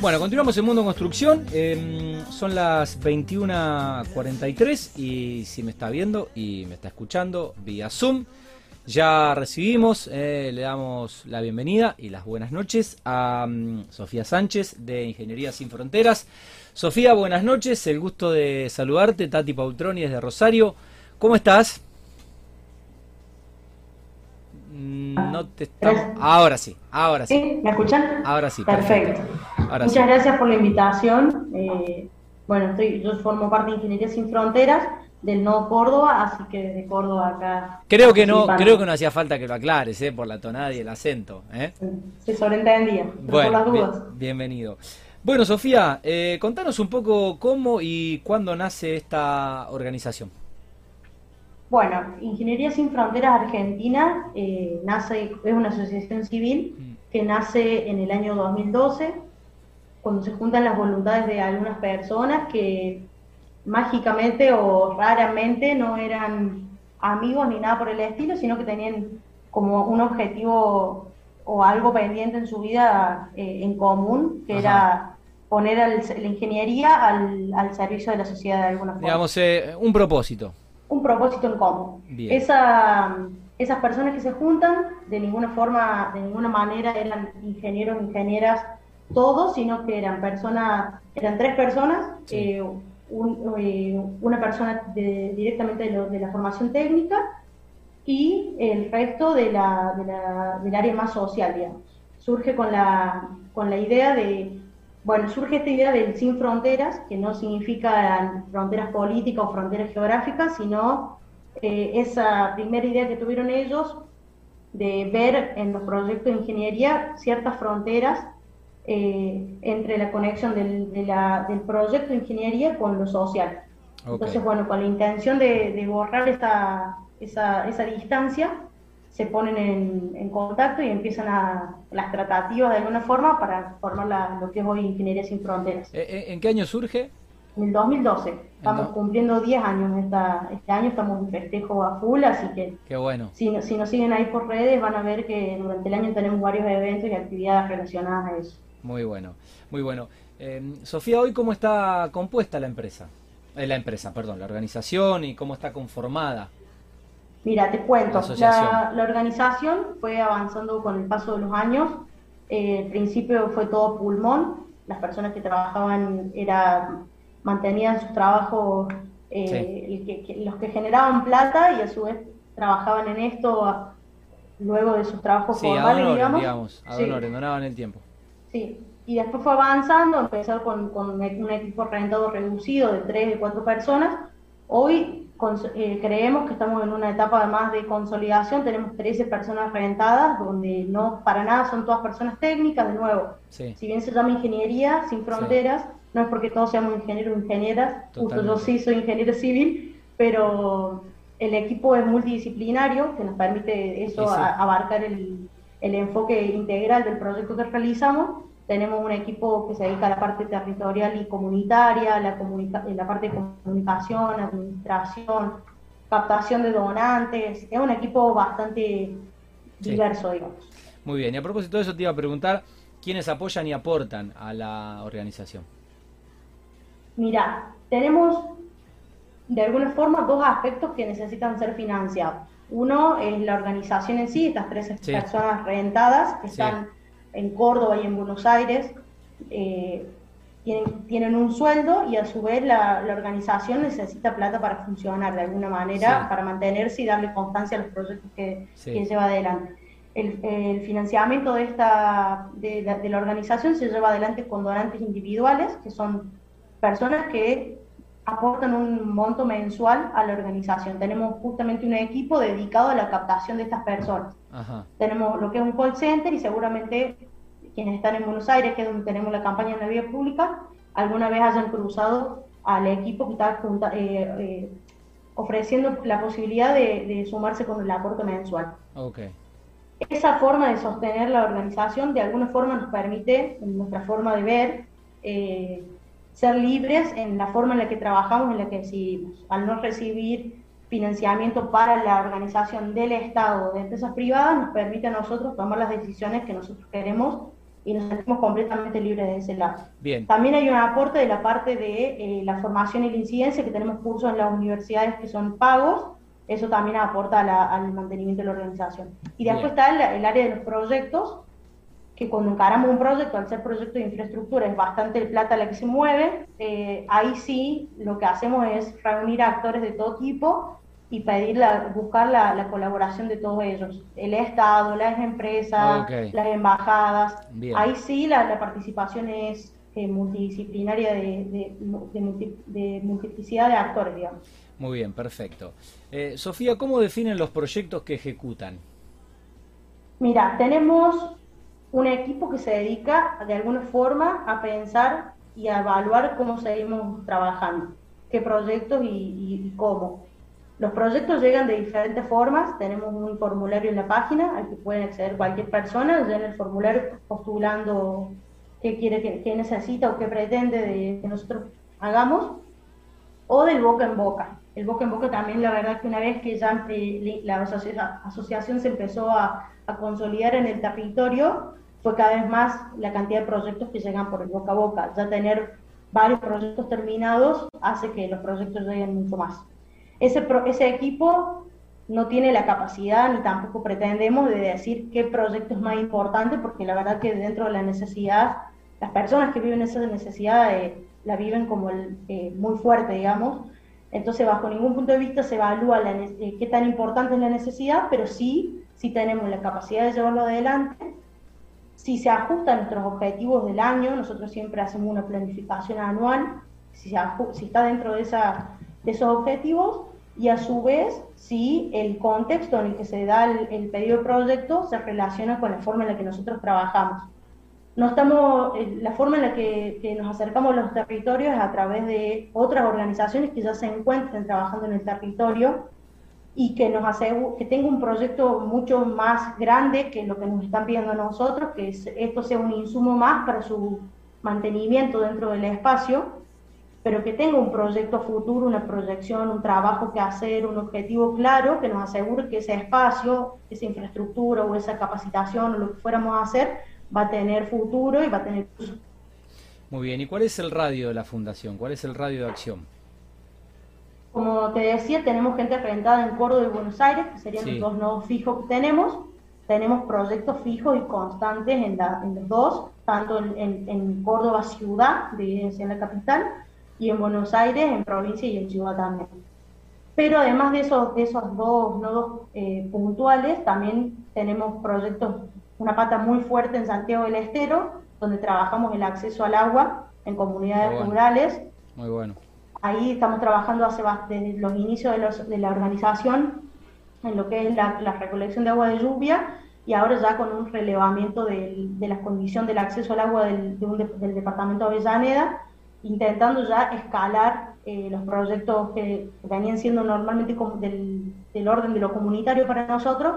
Bueno, continuamos en Mundo Construcción. Em, son las 21.43 y si me está viendo y me está escuchando vía Zoom, ya recibimos, eh, le damos la bienvenida y las buenas noches a mm, Sofía Sánchez de Ingeniería Sin Fronteras. Sofía, buenas noches, el gusto de saludarte, Tati Pautroni desde Rosario. ¿Cómo estás? Mm, no te Ahora sí, ahora sí. ¿Me escuchan? Ahora sí. Perfecto. Muchas gracias por la invitación. Eh, bueno, estoy, yo formo parte de Ingeniería Sin Fronteras del Nodo Córdoba, así que desde Córdoba acá. Creo que no, creo que no hacía falta que lo aclares, ¿eh? por la tonada y el acento. ¿eh? Se sobreentendía, bueno, por las dudas. bienvenido. Bueno, Sofía, eh, contanos un poco cómo y cuándo nace esta organización. Bueno, Ingeniería Sin Fronteras Argentina eh, nace, es una asociación civil mm. que nace en el año 2012, cuando se juntan las voluntades de algunas personas que mágicamente o raramente no eran amigos ni nada por el estilo, sino que tenían como un objetivo o algo pendiente en su vida eh, en común, que era poner la ingeniería al, al, servicio de la sociedad de alguna forma. Digamos, eh, un propósito un propósito en común. Esa, esas personas que se juntan, de ninguna forma, de ninguna manera eran ingenieros, ingenieras, todos, sino que eran personas, eran tres personas, eh, eh, una persona directamente de, la formación técnica y el resto de la, del área más social, digamos. Surge con la, con la idea de bueno, surge esta idea del sin fronteras, que no significa fronteras políticas o fronteras geográficas, sino eh, esa primera idea que tuvieron ellos de ver en los proyectos de ingeniería ciertas fronteras eh, entre la conexión del, proyecto de ingeniería con lo social. Entonces, bueno, con la intención de, borrar esa, esa distancia, se ponen en, contacto y empiezan a, las tratativas de alguna forma para formar lo que es hoy Ingeniería Sin Fronteras. Eh, eh, ¿En qué año surge? En el 2012. Estamos cumpliendo 10 años esta, este año, estamos en festejo a full, así que Qué bueno. si, si nos siguen ahí por redes van a ver que durante el año tenemos varios eventos y actividades relacionadas a eso. Muy bueno, muy bueno. Eh, Sofía, hoy cómo está compuesta la empresa? la empresa, perdón, la organización y cómo está conformada. Mira, te cuento, la, organización fue avanzando con el paso de los años. Eh, al principio fue todo pulmón, las personas que trabajaban era, mantenían sus trabajos, eh, los que generaban plata y a su vez trabajaban en esto luego de sus trabajos sí, formales, digamos. digamos donaban el tiempo. Sí, y después fue avanzando, empezó con, con un equipo rentado reducido de tres, de cuatro personas. Hoy eh, creemos que estamos en una etapa más de consolidación, tenemos 13 personas rentadas, donde no para nada son todas personas técnicas, de nuevo, si bien se llama ingeniería sin fronteras, no es porque todos seamos ingenieros o ingenieras, justo yo sí soy ingeniero civil, pero el equipo es multidisciplinario, que nos permite eso abarcar el, el enfoque integral del proyecto que realizamos, tenemos un equipo que se dedica a la parte territorial y comunitaria, la, la parte de comunicación, administración, captación de donantes. Es un equipo bastante diverso, digamos. Muy bien, y a propósito de eso te iba a preguntar, ¿quiénes apoyan y aportan a la organización? Mira, tenemos de alguna forma dos aspectos que necesitan ser financiados. Uno es la organización en sí, estas tres personas rentadas que están en Córdoba y en Buenos Aires eh, tienen, tienen, un sueldo y a su vez la, organización necesita plata para funcionar de alguna manera, para mantenerse y darle constancia a los proyectos que, lleva adelante. El, financiamiento de, esta, de, de, la organización se lleva adelante con donantes individuales, que son personas que aportan un monto mensual a la organización. Tenemos justamente un equipo dedicado a la captación de estas personas. Tenemos lo que es un call center y seguramente quienes están en Buenos Aires, que es donde tenemos la campaña en la vía pública, alguna vez hayan cruzado al equipo que está eh, eh, ofreciendo la posibilidad de, sumarse con el aporte mensual. Esa forma de sostener la organización de alguna forma nos permite, en nuestra forma de ver, eh, ser libres en la forma en la que trabajamos, en la que decidimos. Al no recibir financiamiento para la organización del Estado de empresas privadas, nos permite a nosotros tomar las decisiones que nosotros queremos y nos sentimos completamente libres de ese lado. Bien. También hay un aporte de la parte de eh, la formación y la incidencia, que tenemos cursos en las universidades que son pagos, eso también aporta al mantenimiento de la organización. Y después está el, área de los proyectos, que cuando encaramos un proyecto, al ser proyecto de infraestructura, es bastante plata la que se mueve, eh, ahí sí lo que hacemos es reunir actores de todo tipo y pedir buscar la, colaboración de todos ellos, el Estado, las empresas, las embajadas. Ahí sí la, participación es eh, multidisciplinaria de, de, multiplicidad de actores, digamos. Muy bien, perfecto. Eh, Sofía, ¿cómo definen los proyectos que ejecutan? Mira, tenemos un equipo que se dedica de alguna forma a pensar y a evaluar cómo seguimos trabajando, qué proyectos y cómo. Los proyectos llegan de diferentes formas. Tenemos un formulario en la página al que pueden acceder cualquier persona. en el formulario postulando qué quiere, qué, necesita o qué pretende de que nosotros hagamos. O del boca en boca. El boca en boca también, la verdad que una vez que ya eh, la asociación se empezó a, a consolidar en el territorio, fue cada vez más la cantidad de proyectos que llegan por el boca a boca. Ya tener varios proyectos terminados hace que los proyectos lleguen mucho más. Ese, ese equipo no tiene la capacidad ni tampoco pretendemos de decir qué proyecto es más importante, porque la verdad que dentro de la necesidad, las personas que viven esa necesidad eh, la viven como eh, muy fuerte, digamos. Entonces, bajo ningún punto de vista se evalúa la, eh, qué tan importante es la necesidad, pero sí, sí tenemos la capacidad de llevarlo adelante. Si se ajusta a nuestros objetivos del año, nosotros siempre hacemos una planificación anual, si, si está dentro de esa de esos objetivos y a su vez si el contexto en el que se da el, pedido de proyecto se relaciona con la forma en la que nosotros trabajamos. No estamos, eh, la forma en la que, nos acercamos a los territorios es a través de otras organizaciones que ya se encuentren trabajando en el territorio y que nos hace que tenga un proyecto mucho más grande que lo que nos están pidiendo a nosotros, que esto sea un insumo más para su mantenimiento dentro del espacio pero que tenga un proyecto futuro, una proyección, un trabajo que hacer, un objetivo claro que nos asegure que ese espacio, esa infraestructura o esa capacitación o lo que fuéramos a hacer va a tener futuro y va a tener uso. Muy bien, ¿y cuál es el radio de la fundación? ¿Cuál es el radio de acción? Como te decía, tenemos gente rentada en Córdoba y Buenos Aires, que serían los dos nodos fijos que tenemos. Tenemos proyectos fijos y constantes en, los dos, tanto en, Córdoba ciudad, de en la capital, y en Buenos Aires, en provincia y en ciudad también. Pero además de esos, de esos dos nodos eh, puntuales, también tenemos proyectos, una pata muy fuerte en Santiago del Estero, donde trabajamos el acceso al agua en comunidades rurales. Muy bueno. Ahí estamos trabajando hace, desde los inicios de, de la organización en lo que es la, recolección de agua de lluvia y ahora ya con un relevamiento de la condición del acceso al agua del, del departamento de Avellaneda intentando ya escalar eh, los proyectos que venían siendo normalmente del, del, orden de lo comunitario para nosotros,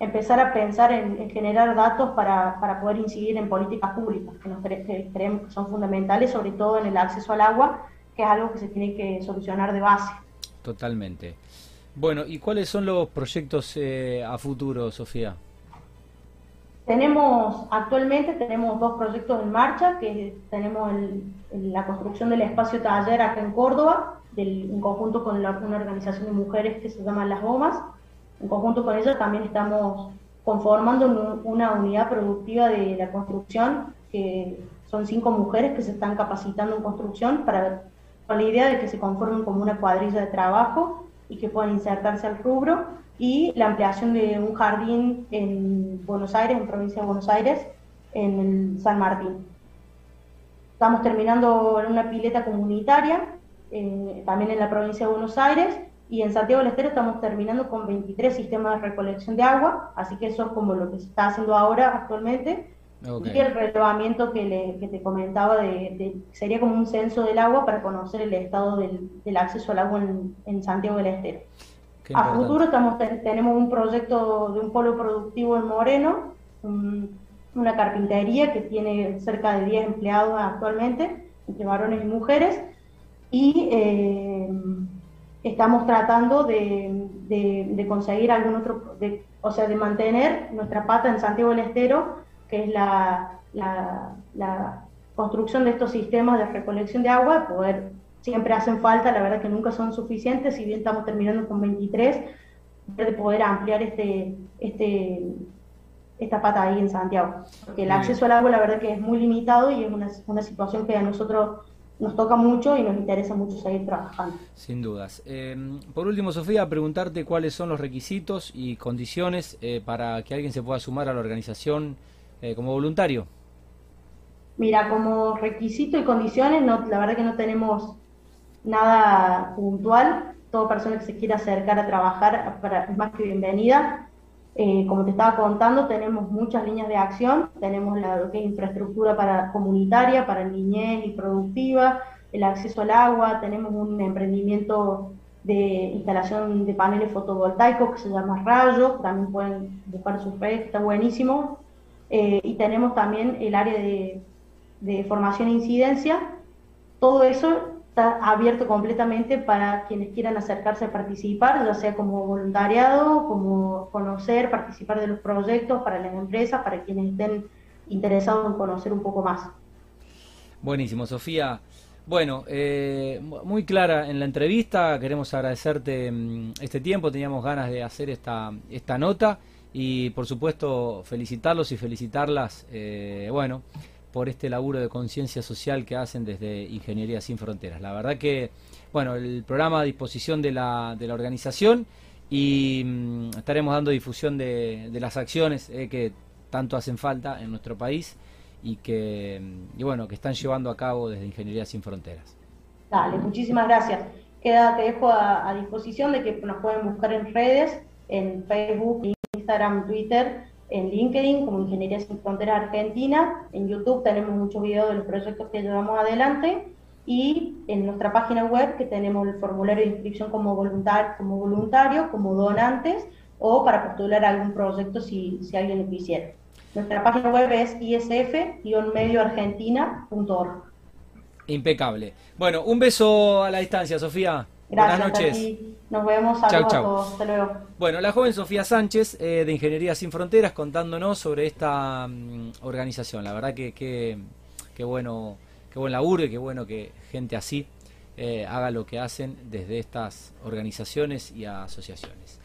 empezar a pensar en, generar datos para, poder incidir en políticas públicas que, nos creemos que son fundamentales, sobre todo en el acceso al agua, que es algo que se tiene que solucionar de base. Totalmente. Bueno, ¿y cuáles son los proyectos eh, a futuro, Sofía? Tenemos, actualmente tenemos dos proyectos en marcha, que tenemos la construcción del espacio taller acá en Córdoba, en conjunto con una organización de mujeres que se llama Las Gomas. En conjunto con ella también estamos conformando una unidad productiva de la construcción, que son cinco mujeres que se están capacitando en construcción para, con la idea de que se conformen como una cuadrilla de trabajo y que puedan insertarse al rubro y la ampliación de un jardín en Buenos Aires, en provincia de Buenos Aires, en San Martín. Estamos terminando en una pileta comunitaria, eh, también en la provincia de Buenos Aires, y en Santiago del Estero estamos terminando con 23 sistemas de recolección de agua, así que eso es como lo que se está haciendo ahora actualmente. Y el relevamiento que, le, que te comentaba de, sería como un censo del agua para conocer el estado del, del acceso al agua en, en Santiago del Estero. A futuro estamos, tenemos un proyecto de un polo productivo en Moreno, una carpintería que tiene cerca de 10 empleados actualmente, entre varones y mujeres, y eh, estamos tratando de, conseguir algún otro, o sea, de mantener nuestra pata en Santiago del Estero, que es la, la, construcción de estos sistemas de recolección de agua, poder siempre hacen falta, la verdad que nunca son suficientes, si bien estamos terminando con 23, de poder ampliar este, este, esta pata ahí en Santiago. Porque el acceso al agua la verdad que es muy limitado y es una, una situación que a nosotros nos toca mucho y nos interesa mucho seguir trabajando. Sin dudas. Eh, por último, Sofía, preguntarte cuáles son los requisitos y condiciones eh, para que alguien se pueda sumar a la organización eh, como voluntario. Mira, como requisito y condiciones, la verdad que no tenemos nada puntual. Toda persona que se quiera acercar a trabajar es más que bienvenida. Eh, como te estaba contando, tenemos muchas líneas de acción, tenemos la infraestructura para comunitaria, para niñez y productiva, el acceso al agua, tenemos un emprendimiento de instalación de paneles fotovoltaicos que se llama Rayo, también pueden buscar su red, está buenísimo, eh, y tenemos también el área de, de formación e incidencia, todo eso está abierto completamente para quienes quieran acercarse a participar, ya sea como voluntariado, como conocer, participar de los proyectos para las empresas, para quienes estén interesados en conocer un poco más. Buenísimo, Sofía. Bueno, eh, muy clara en la entrevista, queremos agradecerte mm, este tiempo, teníamos ganas de hacer esta, esta nota y por supuesto felicitarlos y felicitarlas, eh, bueno, por este laburo de conciencia social que hacen desde Ingeniería Sin Fronteras. La verdad que, bueno, el programa a disposición de la, de la organización y mm, estaremos dando difusión de, de las acciones eh, que tanto hacen falta en nuestro país y que, mm, y bueno, que están llevando a cabo desde Ingeniería Sin Fronteras. Dale, muchísimas gracias. Queda, te dejo a, a disposición de que nos pueden buscar en redes, en Facebook, Instagram, Twitter en LinkedIn como Ingeniería Sin Fronteras Argentina. En YouTube tenemos muchos videos de los proyectos que llevamos adelante y en nuestra página web que tenemos el formulario de inscripción como, voluntar, como voluntario, como donantes o para postular algún proyecto si, si alguien lo quisiera. Nuestra página web es isf-medioargentina.org. Impecable. Bueno, un beso a la distancia, Sofía. Buenas noches. Nos vemos. Chau, chau. Hasta luego. Bueno, la joven Sofía Sánchez eh, de Ingeniería Sin Fronteras contándonos sobre esta mm, organización. La verdad que qué bueno, qué buen laburo y qué bueno que gente así eh, haga lo que hacen desde estas organizaciones y asociaciones.